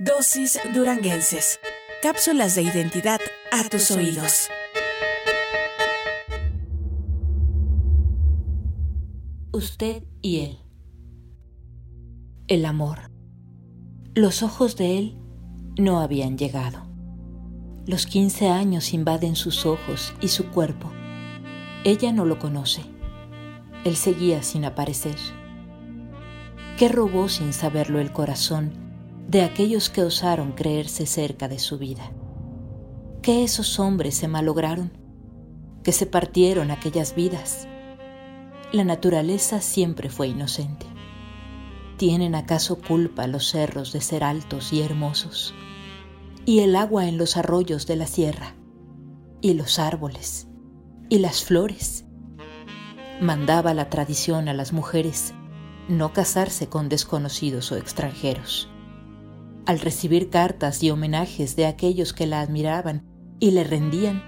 Dosis Duranguenses. Cápsulas de identidad a tus oídos. Usted y él. El amor. Los ojos de él no habían llegado. Los 15 años invaden sus ojos y su cuerpo. Ella no lo conoce. Él seguía sin aparecer. ¿Qué robó sin saberlo el corazón de aquellos que osaron creerse cerca de su vida. Que esos hombres se malograron, que se partieron aquellas vidas. La naturaleza siempre fue inocente. ¿Tienen acaso culpa los cerros de ser altos y hermosos? Y el agua en los arroyos de la sierra, y los árboles, y las flores. Mandaba la tradición a las mujeres no casarse con desconocidos o extranjeros al recibir cartas y homenajes de aquellos que la admiraban y le rendían,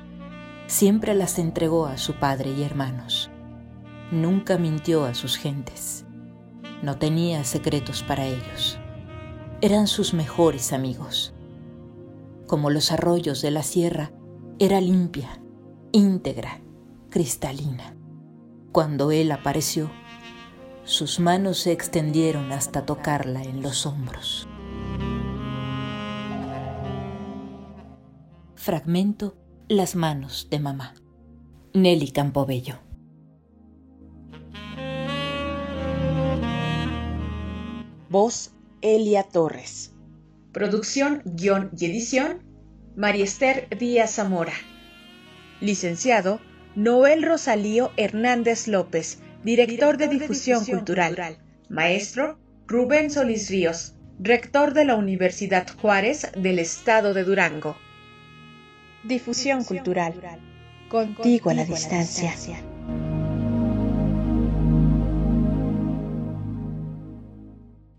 siempre las entregó a su padre y hermanos. Nunca mintió a sus gentes. No tenía secretos para ellos. Eran sus mejores amigos. Como los arroyos de la sierra, era limpia, íntegra, cristalina. Cuando él apareció, sus manos se extendieron hasta tocarla en los hombros. Fragmento Las manos de mamá. Nelly Campobello. Voz Elia Torres. Producción, guion y edición Mariester Díaz Zamora. Licenciado Noel Rosalío Hernández López, director, de, difusión, cultural. Maestro Rubén Solís Ríos, rector de la Universidad Juárez del Estado de Durango. Difusión cultural. Contigo a la distancia.